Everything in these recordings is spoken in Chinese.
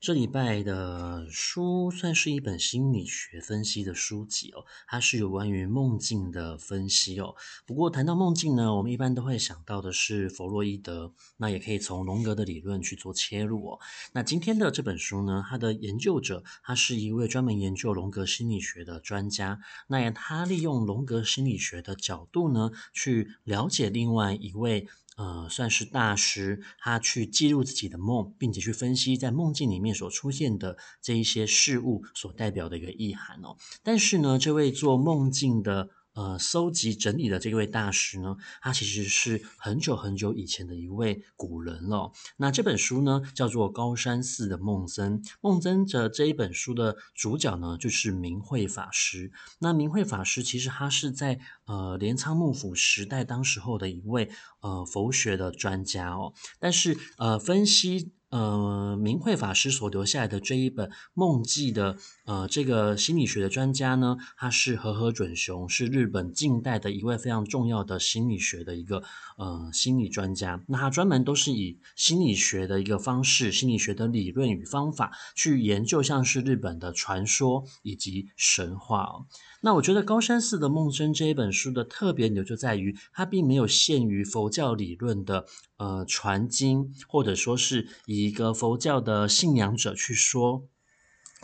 这礼拜的书算是一本心理学分析的书籍哦，它是有关于梦境的分析哦。不过谈到梦境呢，我们一般都会想到的是弗洛伊德，那也可以从荣格的理论去做切入哦。那今天的这本书呢，它的研究者他是一位专门研究荣格心理学的专家，那他利用荣格心理学的角度呢，去了解另外一位。呃，算是大师，他去记录自己的梦，并且去分析在梦境里面所出现的这一些事物所代表的一个意涵哦。但是呢，这位做梦境的。呃，搜集整理的这位大师呢，他其实是很久很久以前的一位古人了。那这本书呢，叫做《高山寺的梦僧》。梦僧的这一本书的主角呢，就是明慧法师。那明慧法师其实他是在呃镰仓幕府时代当时候的一位呃佛学的专家哦。但是呃，分析。呃，明慧法师所留下来的这一本梦记的呃，这个心理学的专家呢，他是和合准雄，是日本近代的一位非常重要的心理学的一个呃心理专家。那他专门都是以心理学的一个方式、心理学的理论与方法去研究，像是日本的传说以及神话哦。那我觉得《高山寺的梦真》这一本书的特别点就在于，它并没有限于佛教理论的呃传经，或者说是以一个佛教的信仰者去说。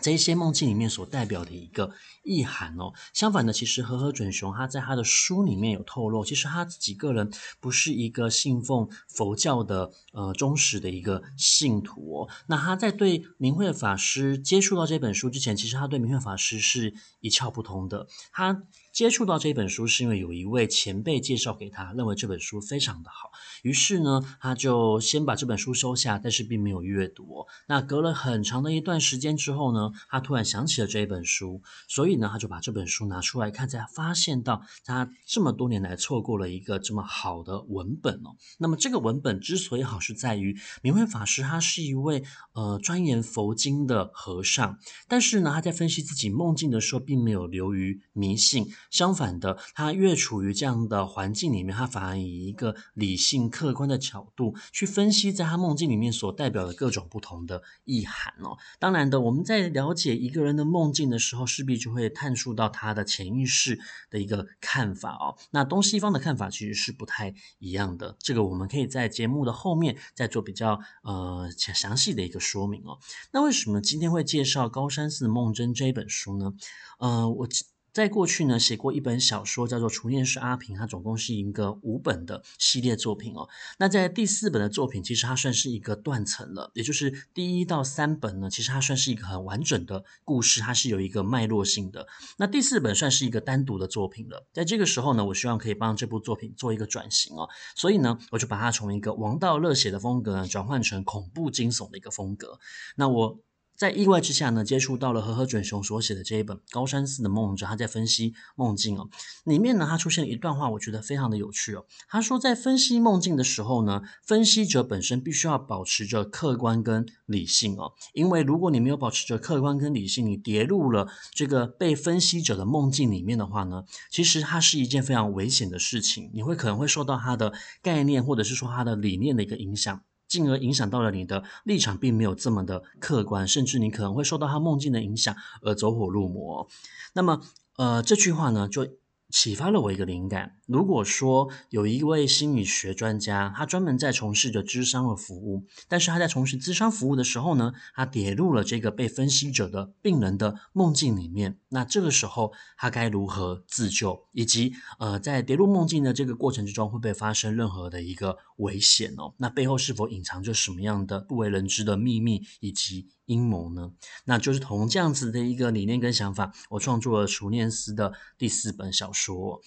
这一些梦境里面所代表的一个意涵哦，相反的，其实和合准雄他在他的书里面有透露，其实他自己个人不是一个信奉佛教的呃忠实的一个信徒哦。那他在对明慧法师接触到这本书之前，其实他对明慧法师是一窍不通的。他接触到这本书是因为有一位前辈介绍给他，认为这本书非常的好，于是呢，他就先把这本书收下，但是并没有阅读。那隔了很长的一段时间之后呢，他突然想起了这一本书，所以呢，他就把这本书拿出来看，才发现到他这么多年来错过了一个这么好的文本哦。那么这个文本之所以好，是在于明慧法师他是一位呃钻研佛经的和尚，但是呢，他在分析自己梦境的时候，并没有流于迷信，相反的，他越处于这样的环境里面，他反而以一个理性客观的角度去分析在他梦境里面所代表的各种不同的意涵哦。当然的，我们在了解一个人的梦境的时候，势必就会探出到他的潜意识的一个看法哦。那东西方的看法其实是不太一样的，这个我们可以在节目的后面再做比较呃详细的一个说明哦。那为什么今天会介绍《高山寺梦真》这一本书呢？呃，我。在过去呢，写过一本小说，叫做《厨念师阿平》，它总共是一个五本的系列作品哦。那在第四本的作品，其实它算是一个断层了，也就是第一到三本呢，其实它算是一个很完整的故事，它是有一个脉络性的。那第四本算是一个单独的作品了。在这个时候呢，我希望可以帮这部作品做一个转型哦，所以呢，我就把它从一个王道热血的风格，转换成恐怖惊悚的一个风格。那我。在意外之下呢，接触到了和和准雄所写的这一本《高山寺的梦者》，他在分析梦境哦。里面呢，他出现了一段话，我觉得非常的有趣哦。他说，在分析梦境的时候呢，分析者本身必须要保持着客观跟理性哦。因为如果你没有保持着客观跟理性，你跌入了这个被分析者的梦境里面的话呢，其实它是一件非常危险的事情。你会可能会受到他的概念或者是说他的理念的一个影响。进而影响到了你的立场，并没有这么的客观，甚至你可能会受到他梦境的影响而走火入魔。那么，呃，这句话呢，就。启发了我一个灵感。如果说有一位心理学专家，他专门在从事着咨商的服务，但是他在从事咨商服务的时候呢，他跌入了这个被分析者的病人的梦境里面。那这个时候他该如何自救？以及呃，在跌入梦境的这个过程之中，会不会发生任何的一个危险哦？那背后是否隐藏着什么样的不为人知的秘密？以及阴谋呢？那就是同这样子的一个理念跟想法，我创作了《熟念师》的第四本小说。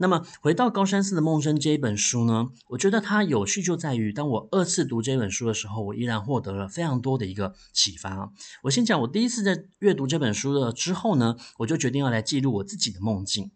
那么回到《高山寺的梦生》这一本书呢，我觉得它有趣就在于，当我二次读这本书的时候，我依然获得了非常多的一个启发。我先讲，我第一次在阅读这本书了之后呢，我就决定要来记录我自己的梦境。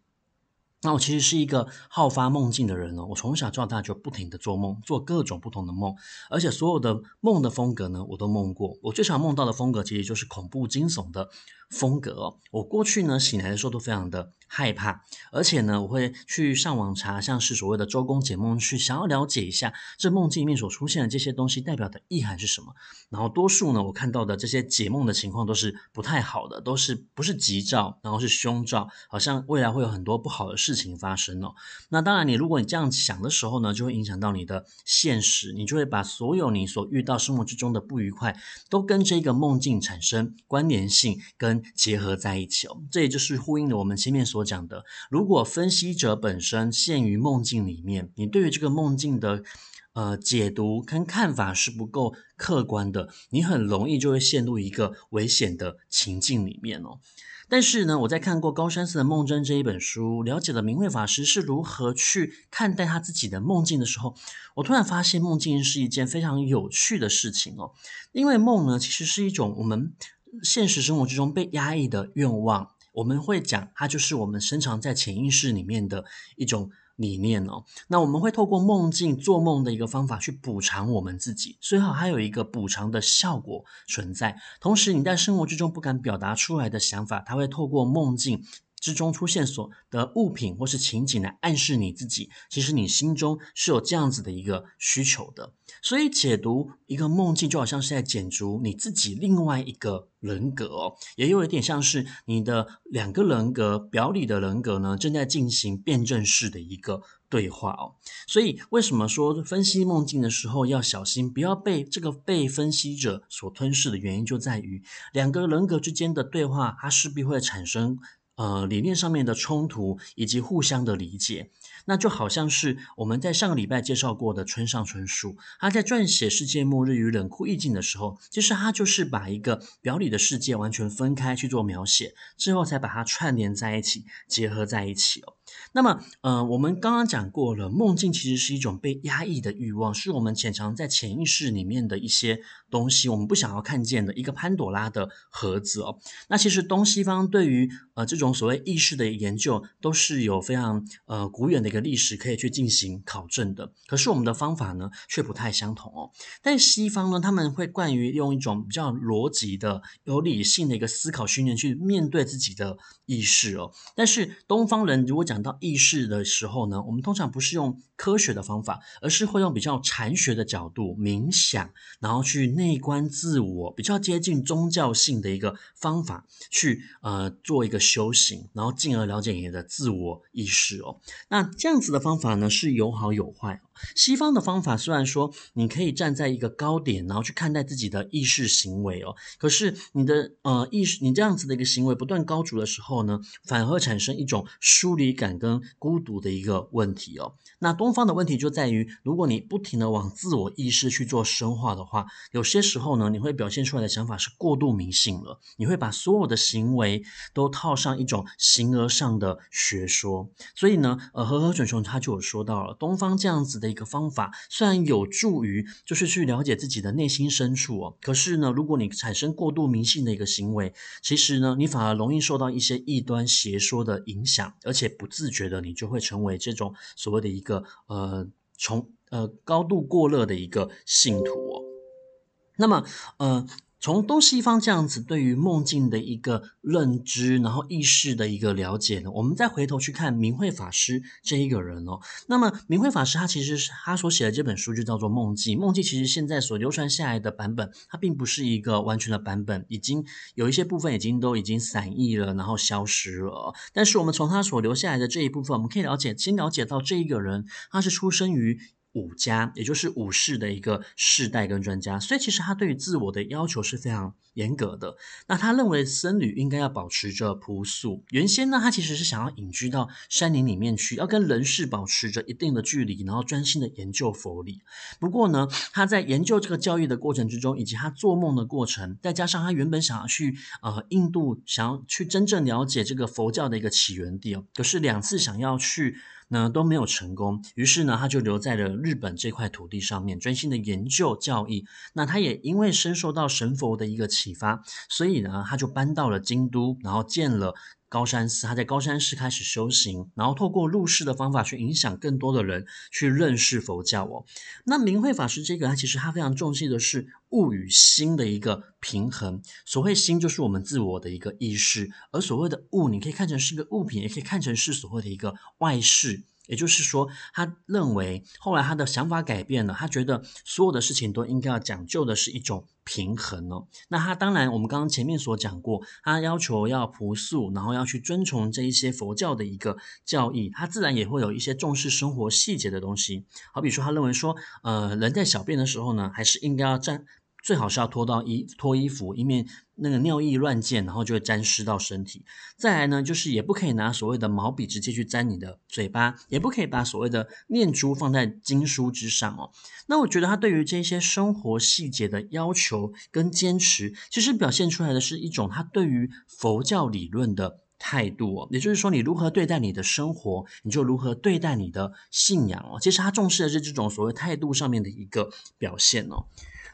那我其实是一个好发梦境的人哦，我从小到大就不停的做梦，做各种不同的梦，而且所有的梦的风格呢，我都梦过。我最常梦到的风格其实就是恐怖惊悚的风格。我过去呢醒来的时候都非常的害怕，而且呢我会去上网查，像是所谓的周公解梦，去想要了解一下这梦境里面所出现的这些东西代表的意涵是什么。然后多数呢我看到的这些解梦的情况都是不太好的，都是不是吉兆，然后是凶兆，好像未来会有很多不好的事。事情发生了，那当然，你如果你这样想的时候呢，就会影响到你的现实，你就会把所有你所遇到生活之中的不愉快，都跟这个梦境产生关联性跟结合在一起哦。这也就是呼应了我们前面所讲的，如果分析者本身陷于梦境里面，你对于这个梦境的呃解读跟看法是不够客观的，你很容易就会陷入一个危险的情境里面哦。但是呢，我在看过高山寺的梦真这一本书，了解了明慧法师是如何去看待他自己的梦境的时候，我突然发现梦境是一件非常有趣的事情哦。因为梦呢，其实是一种我们现实生活之中被压抑的愿望，我们会讲它就是我们深藏在潜意识里面的一种。理念哦，那我们会透过梦境做梦的一个方法去补偿我们自己，所以好还有一个补偿的效果存在。同时，你在生活之中不敢表达出来的想法，它会透过梦境之中出现所的物品或是情景来暗示你自己，其实你心中是有这样子的一个需求的。所以解读一个梦境，就好像是在解读你自己另外一个人格哦，也有一点像是你的两个人格表里的人格呢，正在进行辩证式的一个对话哦。所以为什么说分析梦境的时候要小心，不要被这个被分析者所吞噬的原因，就在于两个人格之间的对话，它势必会产生。呃，理念上面的冲突以及互相的理解，那就好像是我们在上个礼拜介绍过的村上春树，他在撰写《世界末日与冷酷意境》的时候，其实他就是把一个表里的世界完全分开去做描写，之后才把它串联在一起，结合在一起哦。那么，呃，我们刚刚讲过了，梦境其实是一种被压抑的欲望，是我们潜藏在潜意识里面的一些东西，我们不想要看见的一个潘朵拉的盒子哦。那其实东西方对于呃这种所谓意识的研究，都是有非常呃古远的一个历史可以去进行考证的。可是我们的方法呢，却不太相同哦。但西方呢，他们会惯于用一种比较逻辑的、有理性的一个思考训练去面对自己的意识哦。但是东方人如果讲到意识的时候呢，我们通常不是用科学的方法，而是会用比较禅学的角度冥想，然后去内观自我，比较接近宗教性的一个方法去呃做一个修行，然后进而了解你的自我意识哦。那这样子的方法呢，是有好有坏。西方的方法虽然说你可以站在一个高点，然后去看待自己的意识行为哦，可是你的呃意识，你这样子的一个行为不断高筑的时候呢，反而会产生一种疏离感跟孤独的一个问题哦。那东方的问题就在于，如果你不停地往自我意识去做深化的话，有些时候呢，你会表现出来的想法是过度迷信了，你会把所有的行为都套上一种形而上的学说。所以呢，呃，和合准雄他就有说到了，东方这样子的一个方法，虽然有助于就是去了解自己的内心深处哦，可是呢，如果你产生过度迷信的一个行为，其实呢，你反而容易受到一些异端邪说的影响，而且不自觉的你就会成为这种所谓的一个。呃，从呃高度过热的一个信徒哦，那么呃。从东西方这样子对于梦境的一个认知，然后意识的一个了解呢，我们再回头去看明慧法师这一个人哦。那么明慧法师他其实是他所写的这本书就叫做《梦境》，《梦境》其实现在所流传下来的版本，它并不是一个完全的版本，已经有一些部分已经都已经散佚了，然后消失了。但是我们从他所留下来的这一部分，我们可以了解，先了解到这一个人他是出生于。武家，也就是武士的一个世代跟专家，所以其实他对于自我的要求是非常严格的。那他认为僧侣应该要保持着朴素。原先呢，他其实是想要隐居到山林里面去，要跟人世保持着一定的距离，然后专心的研究佛理。不过呢，他在研究这个教育的过程之中，以及他做梦的过程，再加上他原本想要去呃印度，想要去真正了解这个佛教的一个起源地哦，可是两次想要去。那都没有成功，于是呢，他就留在了日本这块土地上面，专心的研究教义。那他也因为深受到神佛的一个启发，所以呢，他就搬到了京都，然后建了高山寺，他在高山寺开始修行，然后透过入世的方法去影响更多的人去认识佛教哦。那明慧法师这个，他其实他非常重视的是物与心的一个平衡。所谓心，就是我们自我的一个意识；而所谓的物，你可以看成是一个物品，也可以看成是所谓的一个外事。也就是说，他认为后来他的想法改变了，他觉得所有的事情都应该要讲究的是一种平衡哦。那他当然，我们刚刚前面所讲过，他要求要朴素，然后要去遵从这一些佛教的一个教义，他自然也会有一些重视生活细节的东西。好比说，他认为说，呃，人在小便的时候呢，还是应该要站。最好是要脱到衣脱衣服，以免那个尿液乱溅，然后就会沾湿到身体。再来呢，就是也不可以拿所谓的毛笔直接去沾你的嘴巴，也不可以把所谓的念珠放在经书之上哦。那我觉得他对于这些生活细节的要求跟坚持，其实表现出来的是一种他对于佛教理论的态度哦。也就是说，你如何对待你的生活，你就如何对待你的信仰哦。其实他重视的是这种所谓态度上面的一个表现哦。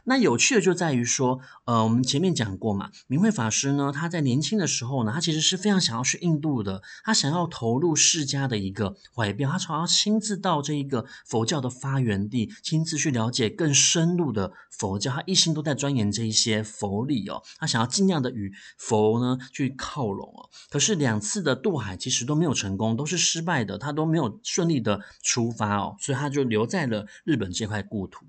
那有趣的就在于说，呃，我们前面讲过嘛，明慧法师呢，他在年轻的时候呢，他其实是非常想要去印度的，他想要投入释迦的一个怀表，他想要亲自到这一个佛教的发源地，亲自去了解更深入的佛教，他一心都在钻研这一些佛理哦，他想要尽量的与佛呢去靠拢哦。可是两次的渡海其实都没有成功，都是失败的，他都没有顺利的出发哦，所以他就留在了日本这块故土。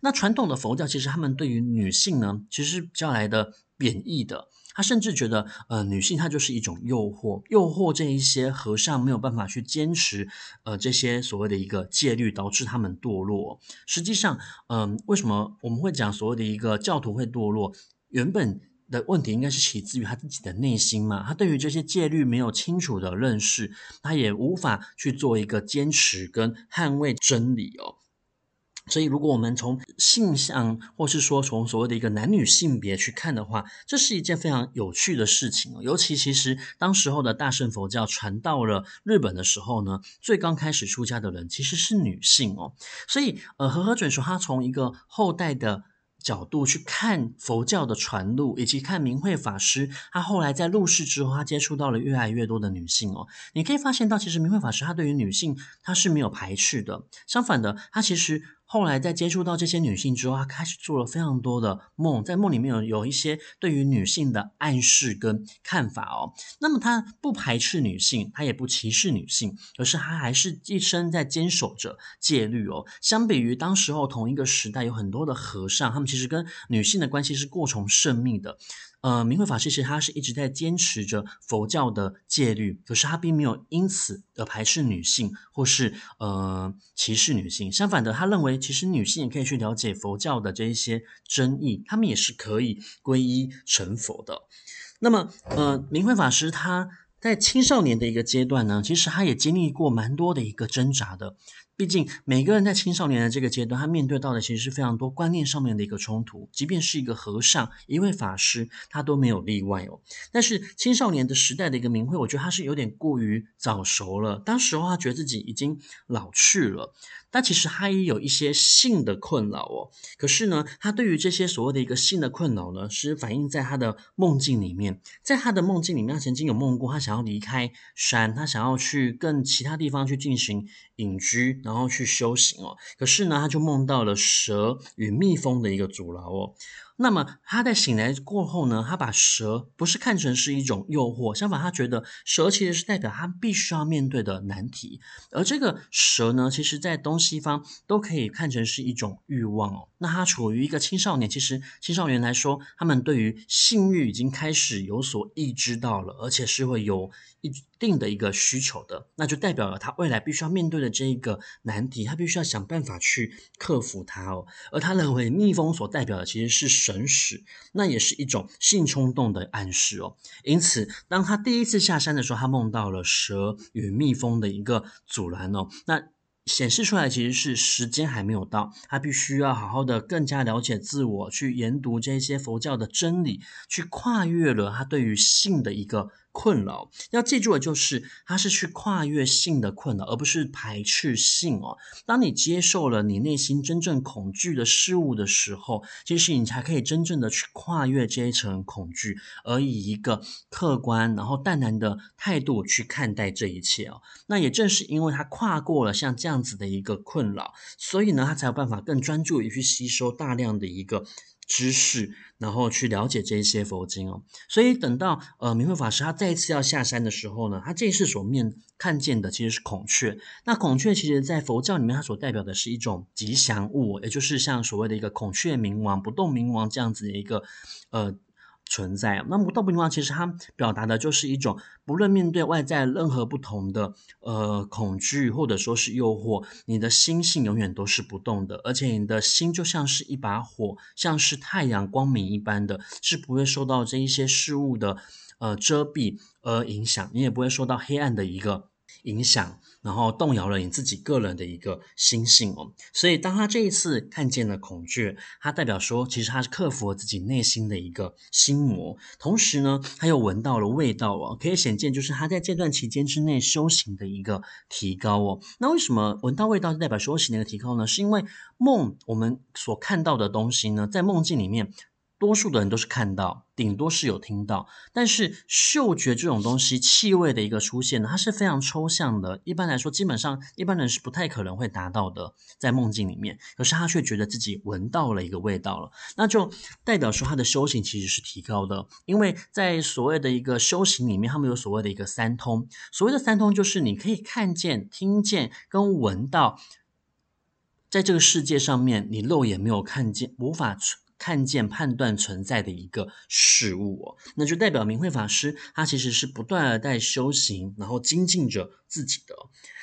那传统的佛教其实他们对于女性呢，其实是比较来的贬义的。他甚至觉得，呃，女性她就是一种诱惑，诱惑这一些和尚没有办法去坚持，呃，这些所谓的一个戒律，导致他们堕落。实际上，嗯、为什么我们会讲所谓的一个教徒会堕落？原本的问题应该是起自于他自己的内心嘛，他对于这些戒律没有清楚的认识，他也无法去做一个坚持跟捍卫真理哦。所以，如果我们从性向，或是说从所谓的一个男女性别去看的话，这是一件非常有趣的事情。尤其其实当时候的大乘佛教传到了日本的时候呢，最刚开始出家的人其实是女性哦。所以，呃，和合准说他从一个后代的角度去看佛教的传入，以及看明慧法师，他后来在入世之后，他接触到了越来越多的女性哦。你可以发现到，其实明慧法师他对于女性他是没有排斥的，相反的，他其实。后来在接触到这些女性之后，他开始做了非常多的梦，在梦里面有有一些对于女性的暗示跟看法哦。那么他不排斥女性，他也不歧视女性，可是他还是一生在坚守着戒律哦。相比于当时候同一个时代有很多的和尚，他们其实跟女性的关系是过从甚密的。呃，明慧法师其实他是一直在坚持着佛教的戒律，可是他并没有因此而排斥女性或是呃歧视女性。相反的，他认为其实女性也可以去了解佛教的这一些真义，他们也是可以皈依成佛的。那么，呃，明慧法师他在青少年的一个阶段呢，其实他也经历过蛮多的一个挣扎的。毕竟每个人在青少年的这个阶段，他面对到的其实是非常多观念上面的一个冲突。即便是一个和尚、一位法师，他都没有例外哦。但是青少年的时代的一个明慧，我觉得他是有点过于早熟了。当时候他觉得自己已经老去了。但其实他也有一些性的困扰哦，可是呢，他对于这些所谓的一个性的困扰呢，是反映在他的梦境里面。在他的梦境里面，他曾经有梦过，他想要离开山，他想要去更其他地方去进行隐居，然后去修行哦。可是呢，他就梦到了蛇与蜜蜂的一个阻挠哦。那么他在醒来过后呢，他把蛇不是看成是一种诱惑，相反，他觉得蛇其实是代表他必须要面对的难题。而这个蛇呢，其实在东西方都可以看成是一种欲望哦。那他处于一个青少年，其实青少年来说，他们对于性欲已经开始有所意知到了，而且是会有一定的一个需求的，那就代表了他未来必须要面对的这一个难题，他必须要想办法去克服它哦。而他认为蜜蜂所代表的其实是神使，那也是一种性冲动的暗示哦。因此，当他第一次下山的时候，他梦到了蛇与蜜蜂的一个阻拦哦。那显示出来其实是时间还没有到，他必须要好好的更加了解自我，去研读这些佛教的真理，去跨越了他对于性的一个。困扰，要记住的就是，他是去跨越性的困扰，而不是排斥性哦。当你接受了你内心真正恐惧的事物的时候，其实你才可以真正的去跨越这一层恐惧，而以一个客观然后淡然的态度去看待这一切哦。那也正是因为他跨过了像这样子的一个困扰，所以呢，他才有办法更专注于去吸收大量的一个。知识，然后去了解这一些佛经哦，所以等到呃明慧法师他再一次要下山的时候呢，他这一次所面看见的其实是孔雀。那孔雀其实在佛教里面，它所代表的是一种吉祥物，也就是像所谓的一个孔雀明王、不动明王这样子的一个呃。存在。那么不动明王其实它表达的就是一种，不论面对外在任何不同的呃恐惧或者说是诱惑，你的心性永远都是不动的，而且你的心就像是一把火，像是太阳光明一般的，是不会受到这一些事物的呃遮蔽而影响，你也不会受到黑暗的一个。影响，然后动摇了你自己个人的一个心性哦。所以，当他这一次看见了恐惧，他代表说，其实他是克服了自己内心的一个心魔，同时呢，他又闻到了味道哦，可以显见就是他在这段期间之内修行的一个提高哦。那为什么闻到味道就代表修行的一个提高呢？是因为梦我们所看到的东西呢，在梦境里面。多数的人都是看到，顶多是有听到，但是嗅觉这种东西，气味的一个出现呢，它是非常抽象的。一般来说，基本上一般人是不太可能会达到的，在梦境里面。可是他却觉得自己闻到了一个味道了，那就代表说他的修行其实是提高的。因为在所谓的一个修行里面，他们有所谓的一个三通。所谓的三通，就是你可以看见、听见跟闻到，在这个世界上面，你肉眼没有看见，无法。看见、判断存在的一个事物哦，那就代表明慧法师他其实是不断的在修行，然后精进着自己的。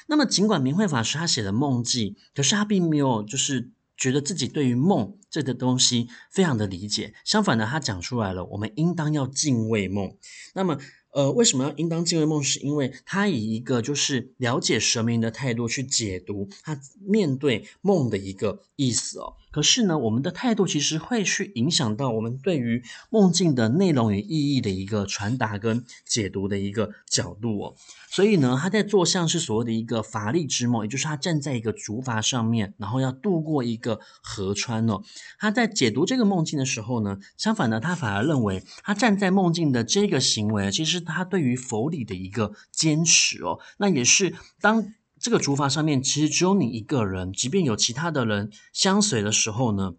那么，尽管明慧法师他写的梦记，可是他并没有就是觉得自己对于梦这个东西非常的理解，相反的，他讲出来了，我们应当要敬畏梦。那么。呃，为什么要应当敬畏梦？是因为他以一个就是了解神明的态度去解读他面对梦的一个意思哦。可是呢，我们的态度其实会去影响到我们对于梦境的内容与意义的一个传达跟解读的一个角度哦。所以呢，他在做像是所谓的一个法力之梦，也就是他站在一个竹筏上面，然后要渡过一个河川哦。他在解读这个梦境的时候呢，相反呢，他反而认为他站在梦境的这个行为，其实他对于佛理的一个坚持哦。那也是当这个竹筏上面其实只有你一个人，即便有其他的人相随的时候呢。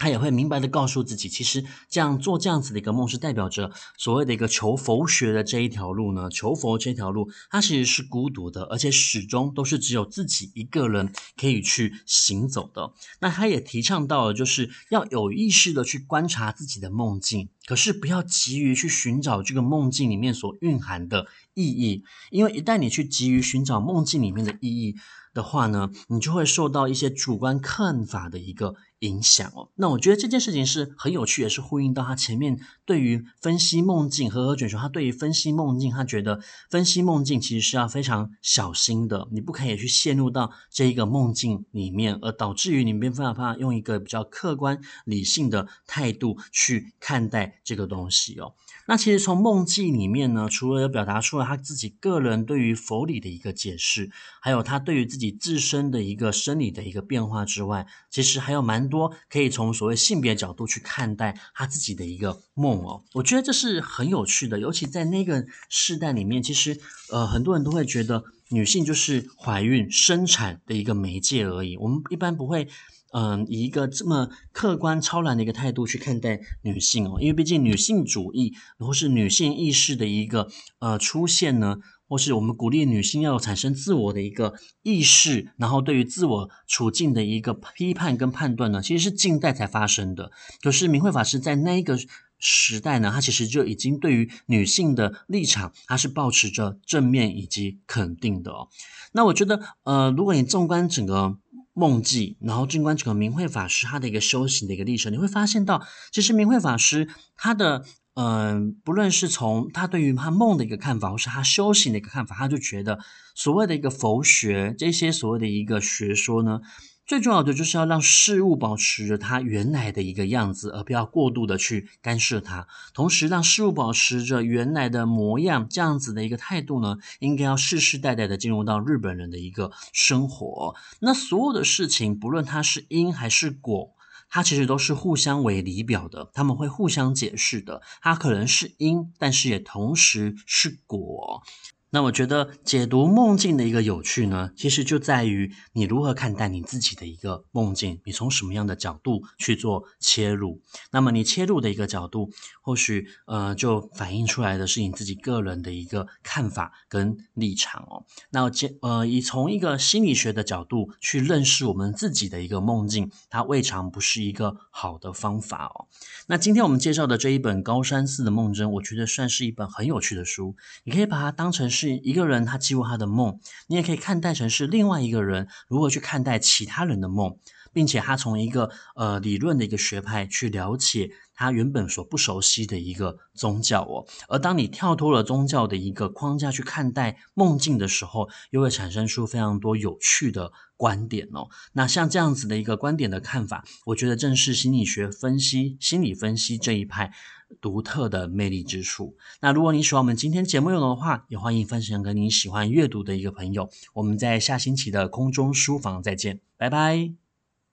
他也会明白的告诉自己，其实这样做这样子的一个梦，是代表着所谓的一个求佛学的这一条路呢。求佛这条路，它其实是孤独的，而且始终都是只有自己一个人可以去行走的。那他也提倡到了，就是要有意识的去观察自己的梦境，可是不要急于去寻找这个梦境里面所蕴含的意义，因为一旦你去急于寻找梦境里面的意义的话呢，你就会受到一些主观看法的一个。影响哦，那我觉得这件事情是很有趣，也是呼应到他前面对于分析梦境，和和卷说他对于分析梦境，他觉得分析梦境其实是要非常小心的，你不可以去陷入到这一个梦境里面，而导致于你没办法用一个比较客观理性的态度去看待这个东西哦。那其实从梦境里面呢，除了表达出了他自己个人对于佛理的一个解释，还有他对于自己自身的一个生理的一个变化之外，其实还有蛮。多可以从所谓性别角度去看待他自己的一个梦哦，我觉得这是很有趣的，尤其在那个时代里面，其实呃很多人都会觉得女性就是怀孕生产的一个媒介而已，我们一般不会嗯、以一个这么客观超然的一个态度去看待女性哦，因为毕竟女性主义或是女性意识的一个呃出现呢。或是我们鼓励女性要产生自我的一个意识，然后对于自我处境的一个批判跟判断呢，其实是近代才发生的。可是明慧法师在那一个时代呢，他其实就已经对于女性的立场，他是保持着正面以及肯定的哦。那我觉得，呃，如果你纵观整个梦记，然后纵观整个明慧法师他的一个修行的一个历程，你会发现到，其实明慧法师他的嗯，不论是从他对于他梦的一个看法，或是他修行的一个看法，他就觉得所谓的一个佛学，这些所谓的一个学说呢，最重要的就是要让事物保持着它原来的一个样子，而不要过度的去干涉它。同时，让事物保持着原来的模样，这样子的一个态度呢，应该要世世代代的进入到日本人的一个生活。那所有的事情，不论它是因还是果。它其实都是互相为理表的，他们会互相解释的。它可能是因，但是也同时是果。那我觉得解读梦境的一个有趣呢，其实就在于你如何看待你自己的一个梦境，你从什么样的角度去做切入。那么你切入的一个角度，或许呃就反映出来的是你自己个人的一个看法跟立场哦。那呃以从一个心理学的角度去认识我们自己的一个梦境，它未尝不是一个好的方法哦。那今天我们介绍的这一本高山寺的梦真，我觉得算是一本很有趣的书，你可以把它当成。是一个人，他记录他的梦，你也可以看待成是另外一个人如何去看待其他人的梦，并且他从一个呃理论的一个学派去了解他原本所不熟悉的一个宗教哦。而当你跳脱了宗教的一个框架去看待梦境的时候，又会产生出非常多有趣的观点哦。那像这样子的一个观点的看法，我觉得正是心理学分析、心理分析这一派。独特的魅力之处。那如果你喜欢我们今天节目内容的话，也欢迎分享给你喜欢阅读的一个朋友。我们在下星期的空中书房再见，拜拜。